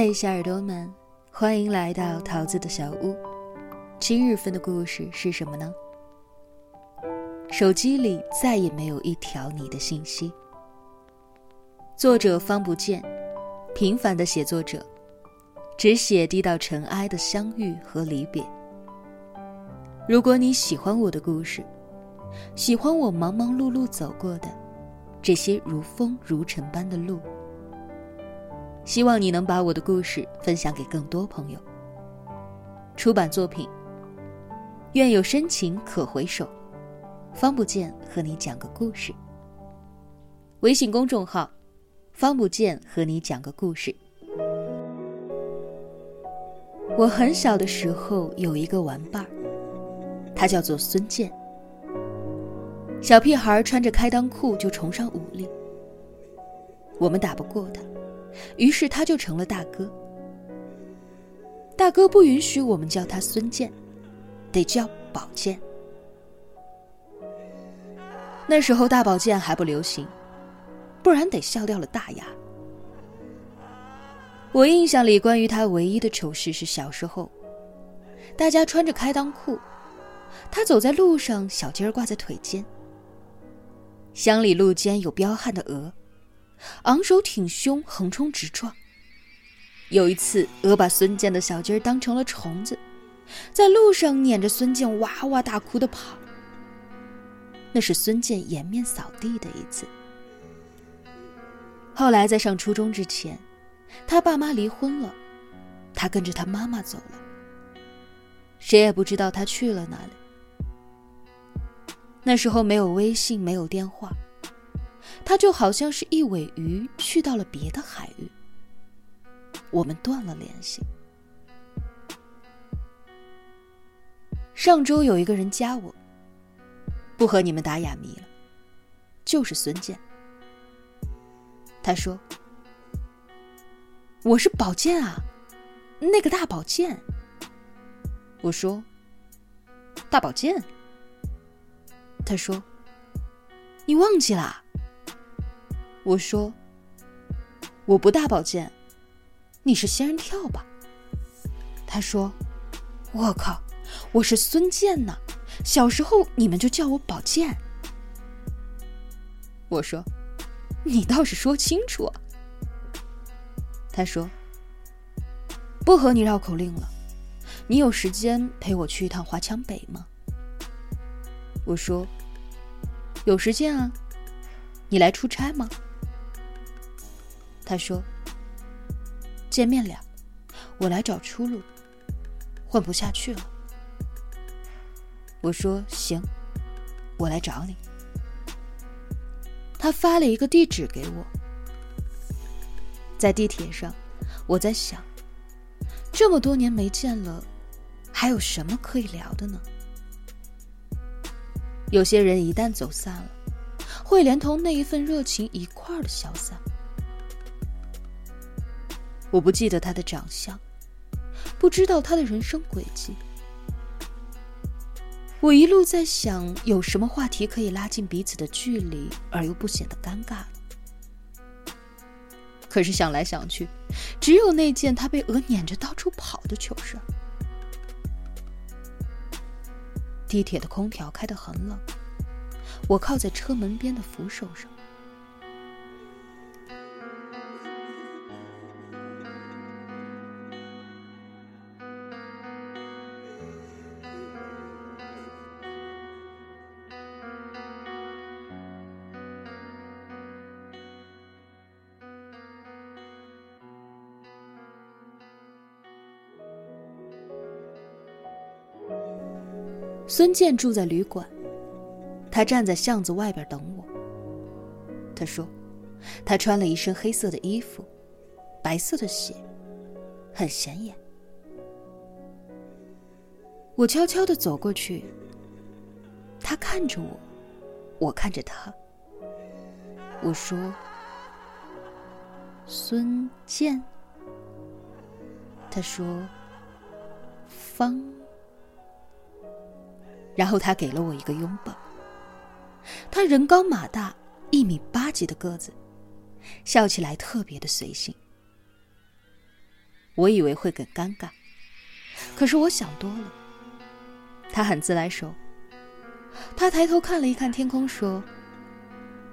嗨，小耳朵们，欢迎来到桃子的小屋。今日份的故事是什么呢？手机里再也没有一条你的信息。作者方不见，平凡的写作者，只写低到尘埃的相遇和离别。如果你喜欢我的故事，喜欢我忙忙碌碌走过的这些如风如尘般的路。希望你能把我的故事分享给更多朋友。出版作品：愿有深情可回首，方不见和你讲个故事。微信公众号：方不见和你讲个故事。我很小的时候有一个玩伴儿，他叫做孙健。小屁孩穿着开裆裤就崇尚武力，我们打不过他。于是他就成了大哥。大哥不允许我们叫他孙健，得叫宝剑。那时候大宝剑还不流行，不然得笑掉了大牙。我印象里关于他唯一的丑事是小时候，大家穿着开裆裤，他走在路上，小鸡儿挂在腿间。乡里路间有彪悍的鹅。昂首挺胸，横冲直撞。有一次，鹅把孙健的小鸡儿当成了虫子，在路上撵着孙健哇哇大哭的跑。那是孙健颜面扫地的一次。后来在上初中之前，他爸妈离婚了，他跟着他妈妈走了。谁也不知道他去了哪里。那时候没有微信，没有电话。他就好像是一尾鱼去到了别的海域，我们断了联系。上周有一个人加我，不和你们打哑谜了，就是孙健。他说：“我是宝剑啊，那个大宝剑。”我说：“大宝剑。”他说：“你忘记了？”我说：“我不大保健，你是仙人跳吧？”他说：“我靠，我是孙健呢！小时候你们就叫我宝剑。”我说：“你倒是说清楚。”啊他说：“不和你绕口令了，你有时间陪我去一趟华强北吗？”我说：“有时间啊，你来出差吗？”他说：“见面了，我来找出路，混不下去了。”我说：“行，我来找你。”他发了一个地址给我，在地铁上，我在想，这么多年没见了，还有什么可以聊的呢？有些人一旦走散了，会连同那一份热情一块儿的消散。我不记得他的长相，不知道他的人生轨迹。我一路在想，有什么话题可以拉近彼此的距离，而又不显得尴尬可是想来想去，只有那件他被鹅撵着到处跑的糗事。地铁的空调开得很冷，我靠在车门边的扶手上。孙健住在旅馆，他站在巷子外边等我。他说，他穿了一身黑色的衣服，白色的鞋，很显眼。我悄悄的走过去，他看着我，我看着他。我说：“孙健。”他说：“方。”然后他给了我一个拥抱。他人高马大，一米八几的个子，笑起来特别的随性。我以为会很尴尬，可是我想多了。他很自来熟。他抬头看了一看天空，说：“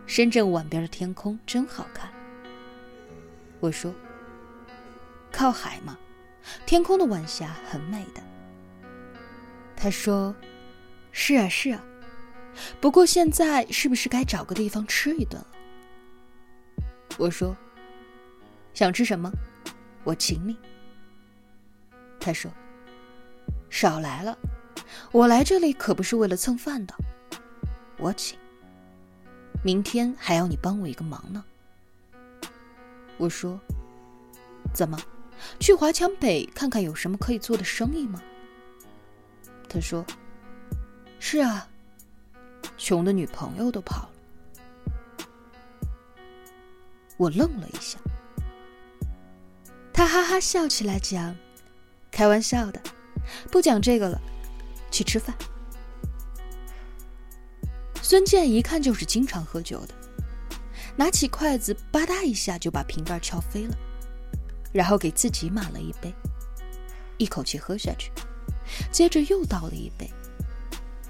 深圳晚边的天空真好看。”我说：“靠海嘛，天空的晚霞很美的。”他说：“是啊，是啊，不过现在是不是该找个地方吃一顿了？”我说：“想吃什么？我请你。”他说：“少来了。”我来这里可不是为了蹭饭的，我请。明天还要你帮我一个忙呢。我说：“怎么，去华强北看看有什么可以做的生意吗？”他说：“是啊，穷的女朋友都跑了。”我愣了一下，他哈哈笑起来讲：“开玩笑的，不讲这个了。”去吃饭。孙健一看就是经常喝酒的，拿起筷子吧嗒一下就把瓶盖敲飞了，然后给自己满了一杯，一口气喝下去，接着又倒了一杯，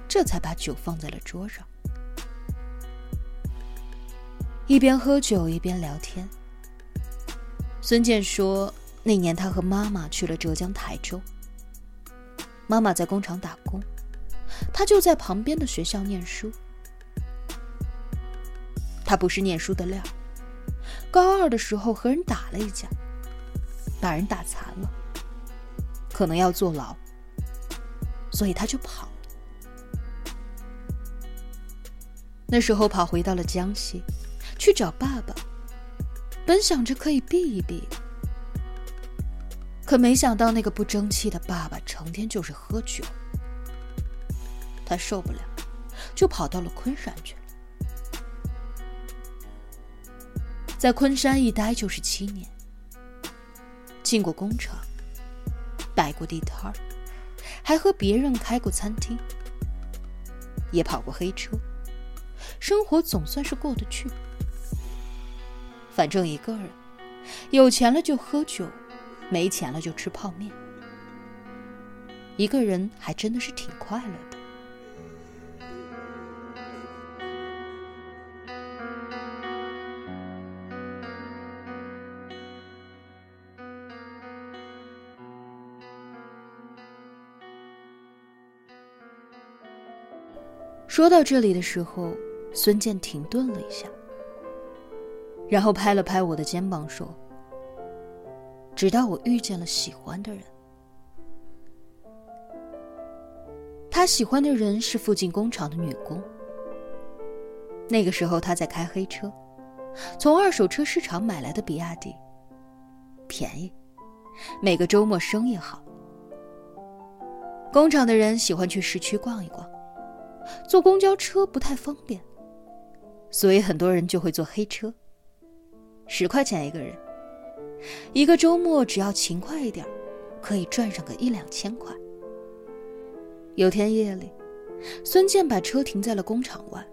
这才把酒放在了桌上。一边喝酒一边聊天。孙健说，那年他和妈妈去了浙江台州。妈妈在工厂打工，他就在旁边的学校念书。他不是念书的料，高二的时候和人打了一架，把人打残了，可能要坐牢，所以他就跑了那时候跑回到了江西，去找爸爸，本想着可以避一避。可没想到，那个不争气的爸爸成天就是喝酒，他受不了，就跑到了昆山去了。在昆山一待就是七年，进过工厂，摆过地摊，还和别人开过餐厅，也跑过黑车，生活总算是过得去。反正一个人，有钱了就喝酒。没钱了就吃泡面，一个人还真的是挺快乐的。说到这里的时候，孙健停顿了一下，然后拍了拍我的肩膀说。直到我遇见了喜欢的人，他喜欢的人是附近工厂的女工。那个时候他在开黑车，从二手车市场买来的比亚迪，便宜，每个周末生意好。工厂的人喜欢去市区逛一逛，坐公交车不太方便，所以很多人就会坐黑车，十块钱一个人。一个周末只要勤快一点，可以赚上个一两千块。有天夜里，孙健把车停在了工厂外，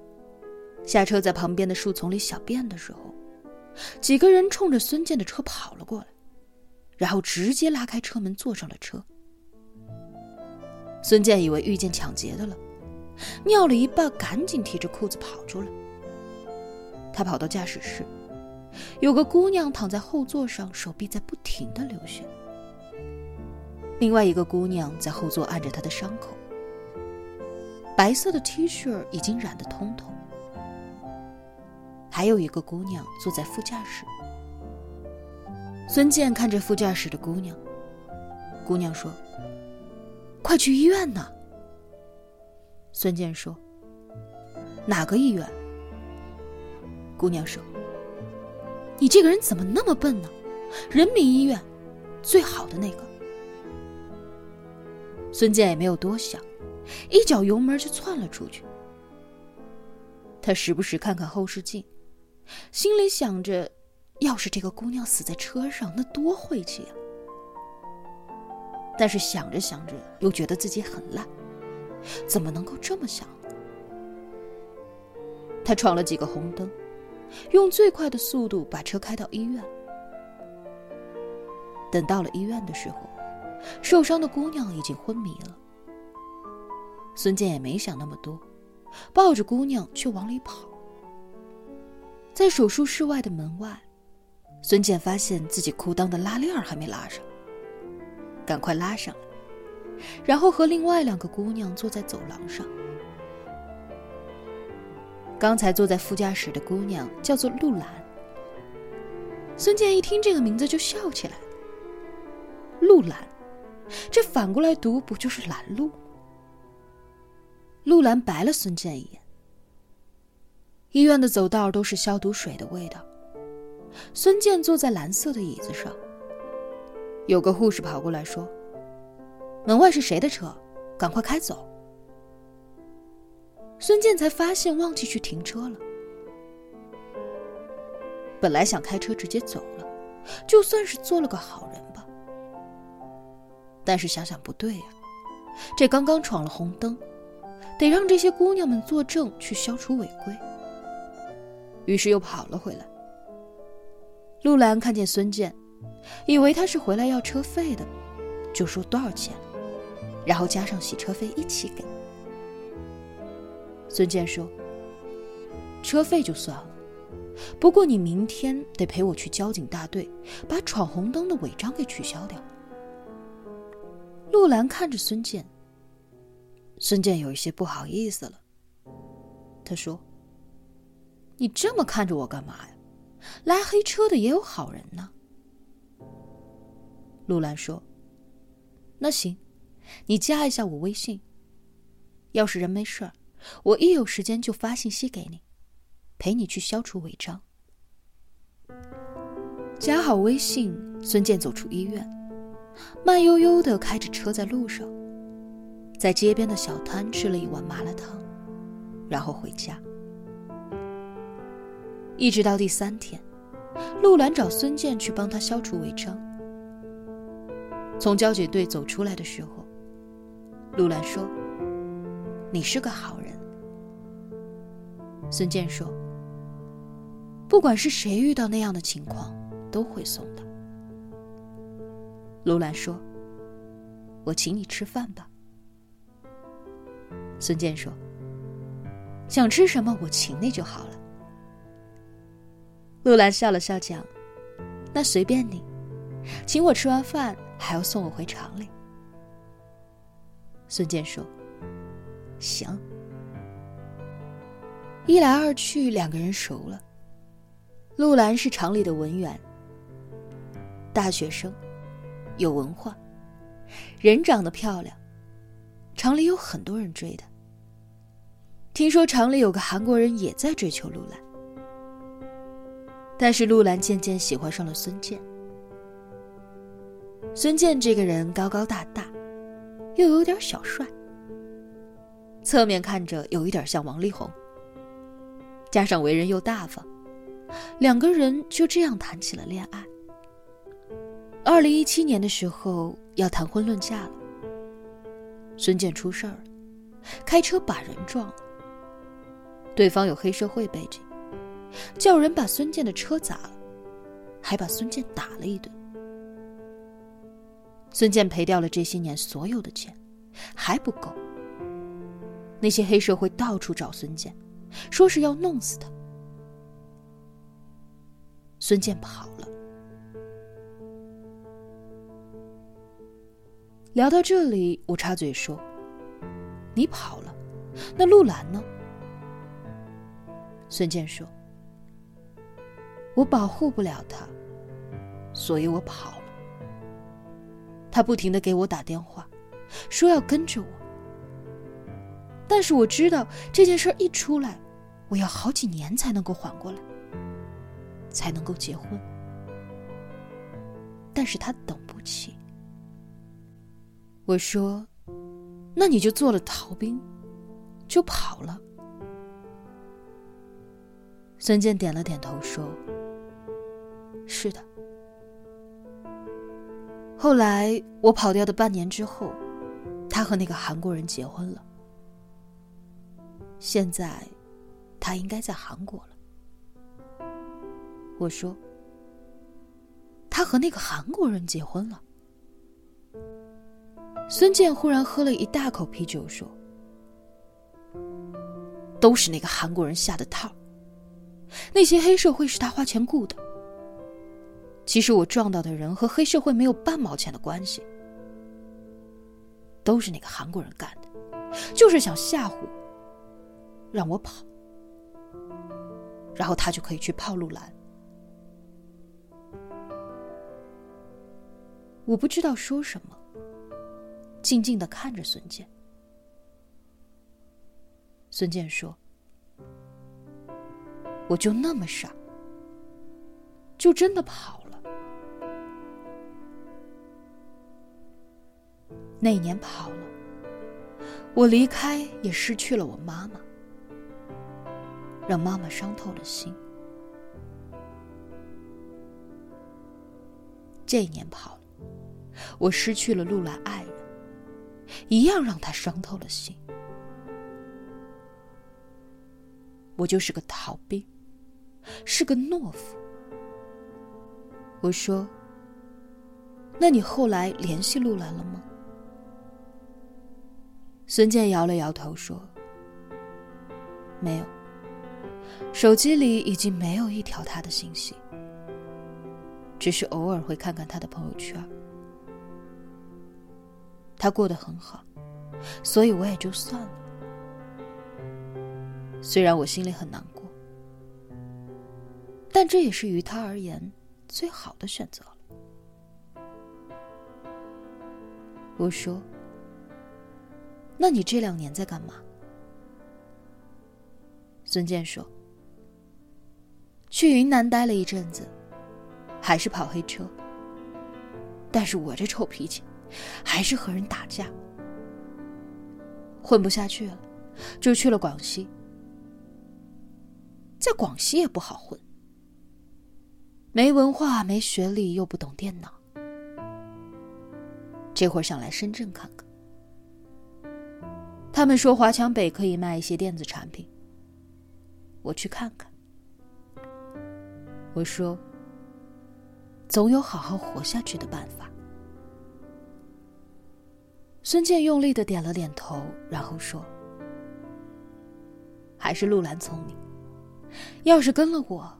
下车在旁边的树丛里小便的时候，几个人冲着孙健的车跑了过来，然后直接拉开车门坐上了车。孙健以为遇见抢劫的了，尿了一半，赶紧提着裤子跑出来。他跑到驾驶室。有个姑娘躺在后座上，手臂在不停的流血。另外一个姑娘在后座按着她的伤口，白色的 T 恤已经染得通透。还有一个姑娘坐在副驾驶。孙健看着副驾驶的姑娘，姑娘说：“快去医院呢。”孙健说：“哪个医院？”姑娘说。你这个人怎么那么笨呢？人民医院，最好的那个。孙健也没有多想，一脚油门就窜了出去。他时不时看看后视镜，心里想着：要是这个姑娘死在车上，那多晦气呀！但是想着想着，又觉得自己很烂，怎么能够这么想？他闯了几个红灯。用最快的速度把车开到医院。等到了医院的时候，受伤的姑娘已经昏迷了。孙健也没想那么多，抱着姑娘就往里跑。在手术室外的门外，孙健发现自己裤裆的拉链还没拉上，赶快拉上来，然后和另外两个姑娘坐在走廊上。刚才坐在副驾驶的姑娘叫做陆兰。孙健一听这个名字就笑起来。陆兰，这反过来读不就是拦路？陆兰白了孙健一眼。医院的走道都是消毒水的味道。孙健坐在蓝色的椅子上。有个护士跑过来说：“门外是谁的车？赶快开走。”孙健才发现忘记去停车了。本来想开车直接走了，就算是做了个好人吧。但是想想不对呀，这刚刚闯了红灯，得让这些姑娘们作证去消除违规。于是又跑了回来。陆兰看见孙健，以为他是回来要车费的，就说多少钱，然后加上洗车费一起给。孙健说：“车费就算了，不过你明天得陪我去交警大队，把闯红灯的违章给取消掉。”陆兰看着孙健，孙健有一些不好意思了。他说：“你这么看着我干嘛呀？拉黑车的也有好人呢。”陆兰说：“那行，你加一下我微信。要是人没事儿。”我一有时间就发信息给你，陪你去消除违章。加好微信，孙健走出医院，慢悠悠的开着车在路上，在街边的小摊吃了一碗麻辣烫，然后回家。一直到第三天，陆兰找孙健去帮他消除违章。从交警队走出来的时候，陆兰说：“你是个好人。”孙健说：“不管是谁遇到那样的情况，都会送的。”卢兰说：“我请你吃饭吧。”孙健说：“想吃什么，我请你就好了。”陆兰笑了笑讲：“那随便你，请我吃完饭还要送我回厂里。”孙健说：“行。”一来二去，两个人熟了。陆兰是厂里的文员，大学生，有文化，人长得漂亮，厂里有很多人追她。听说厂里有个韩国人也在追求陆兰，但是陆兰渐渐喜欢上了孙健。孙健这个人高高大大，又有点小帅，侧面看着有一点像王力宏。加上为人又大方，两个人就这样谈起了恋爱。二零一七年的时候要谈婚论嫁了，孙健出事儿了，开车把人撞了。对方有黑社会背景，叫人把孙健的车砸了，还把孙健打了一顿。孙健赔掉了这些年所有的钱，还不够。那些黑社会到处找孙健。说是要弄死他，孙健跑了。聊到这里，我插嘴说：“你跑了，那陆兰呢？”孙健说：“我保护不了他，所以我跑了。他不停的给我打电话，说要跟着我，但是我知道这件事一出来。”我要好几年才能够缓过来，才能够结婚。但是他等不起。我说：“那你就做了逃兵，就跑了。”孙健点了点头说：“是的。”后来我跑掉的半年之后，他和那个韩国人结婚了。现在。他应该在韩国了。我说：“他和那个韩国人结婚了。孙健忽然喝了一大口啤酒，说：“都是那个韩国人下的套，那些黑社会是他花钱雇的。其实我撞到的人和黑社会没有半毛钱的关系，都是那个韩国人干的，就是想吓唬，让我跑，然后他就可以去泡露兰。”我不知道说什么。静静的看着孙健。孙健说：“我就那么傻，就真的跑了。那年跑了，我离开也失去了我妈妈，让妈妈伤透了心。这一年跑了，我失去了陆兰爱人。”一样让他伤透了心。我就是个逃兵，是个懦夫。我说：“那你后来联系陆兰了吗？”孙健摇了摇头说：“没有，手机里已经没有一条他的信息，只是偶尔会看看他的朋友圈。”他过得很好，所以我也就算了。虽然我心里很难过，但这也是于他而言最好的选择了。我说：“那你这两年在干嘛？”孙健说：“去云南待了一阵子，还是跑黑车。但是我这臭脾气。”还是和人打架，混不下去了，就去了广西。在广西也不好混，没文化、没学历，又不懂电脑。这会儿想来深圳看看，他们说华强北可以卖一些电子产品，我去看看。我说，总有好好活下去的办法。孙健用力的点了点头，然后说：“还是陆兰聪明。要是跟了我，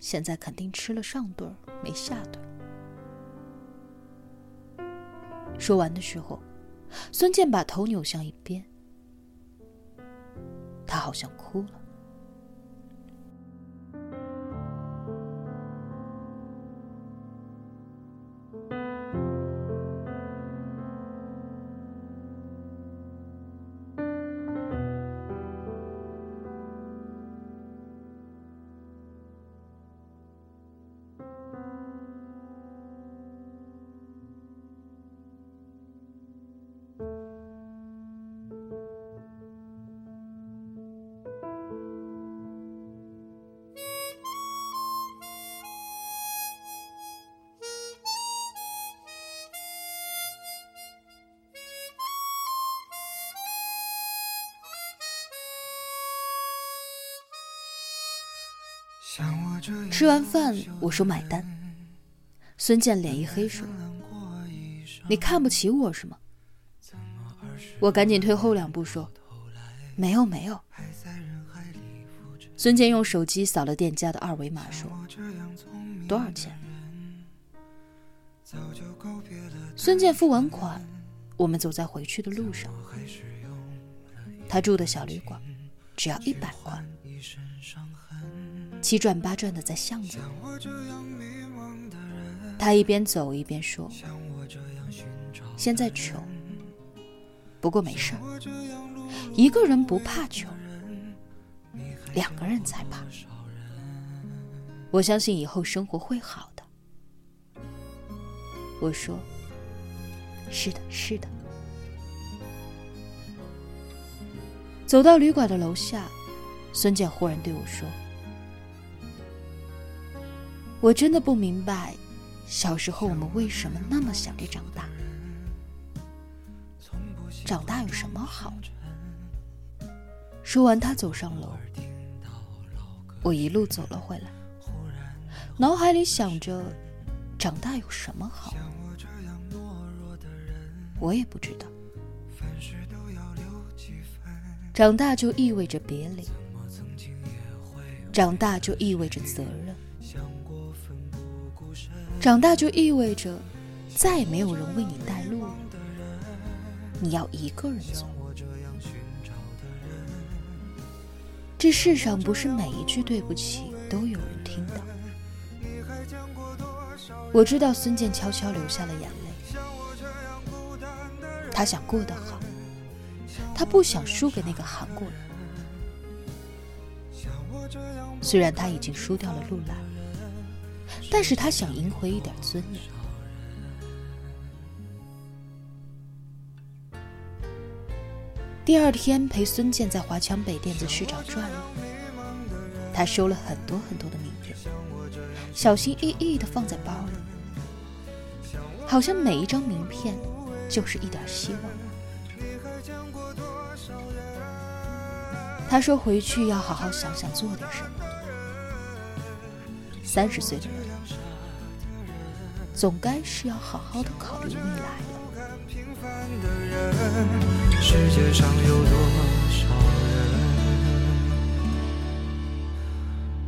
现在肯定吃了上顿没下顿。”说完的时候，孙健把头扭向一边，他好像哭了。吃完饭，我说买单。孙健脸一黑说：“你看不起我是吗？”我赶紧退后两步说：“没有没有。”孙健用手机扫了店家的二维码说：“多少钱？”孙健付完款，我们走在回去的路上。他住的小旅馆只要一百块。七转八转的在巷子里，他一边走一边说：“现在穷，不过没事儿，一个人不怕穷，两个人才怕。我相信以后生活会好的。”我说：“是的，是的。”走到旅馆的楼下，孙健忽然对我说。我真的不明白，小时候我们为什么那么想着长大？长大有什么好？说完，他走上楼，我一路走了回来，脑海里想着长大有什么好？我也不知道。长大就意味着别离，长大就意味着责任，长大就意味着再也没有人为你带路了，你要一个人走。这世上不是每一句对不起都有人听到。我知道孙健悄悄流下了眼泪，他想过得好，他不想输给那个韩国人。虽然他已经输掉了陆兰，但是他想赢回一点尊严。第二天陪孙健在华强北电子市场转悠，他收了很多很多的名片，小心翼翼的放在包里，好像每一张名片就是一点希望。他说回去要好好想想做点什么。三十岁的人，总该是要好好的考虑未来了。世界上有多少人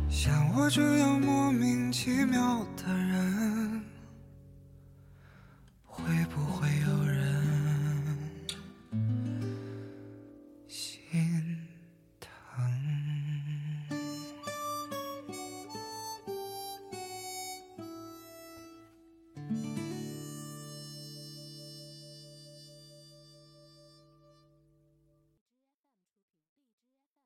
像我这样莫名其妙的人？会不会有人？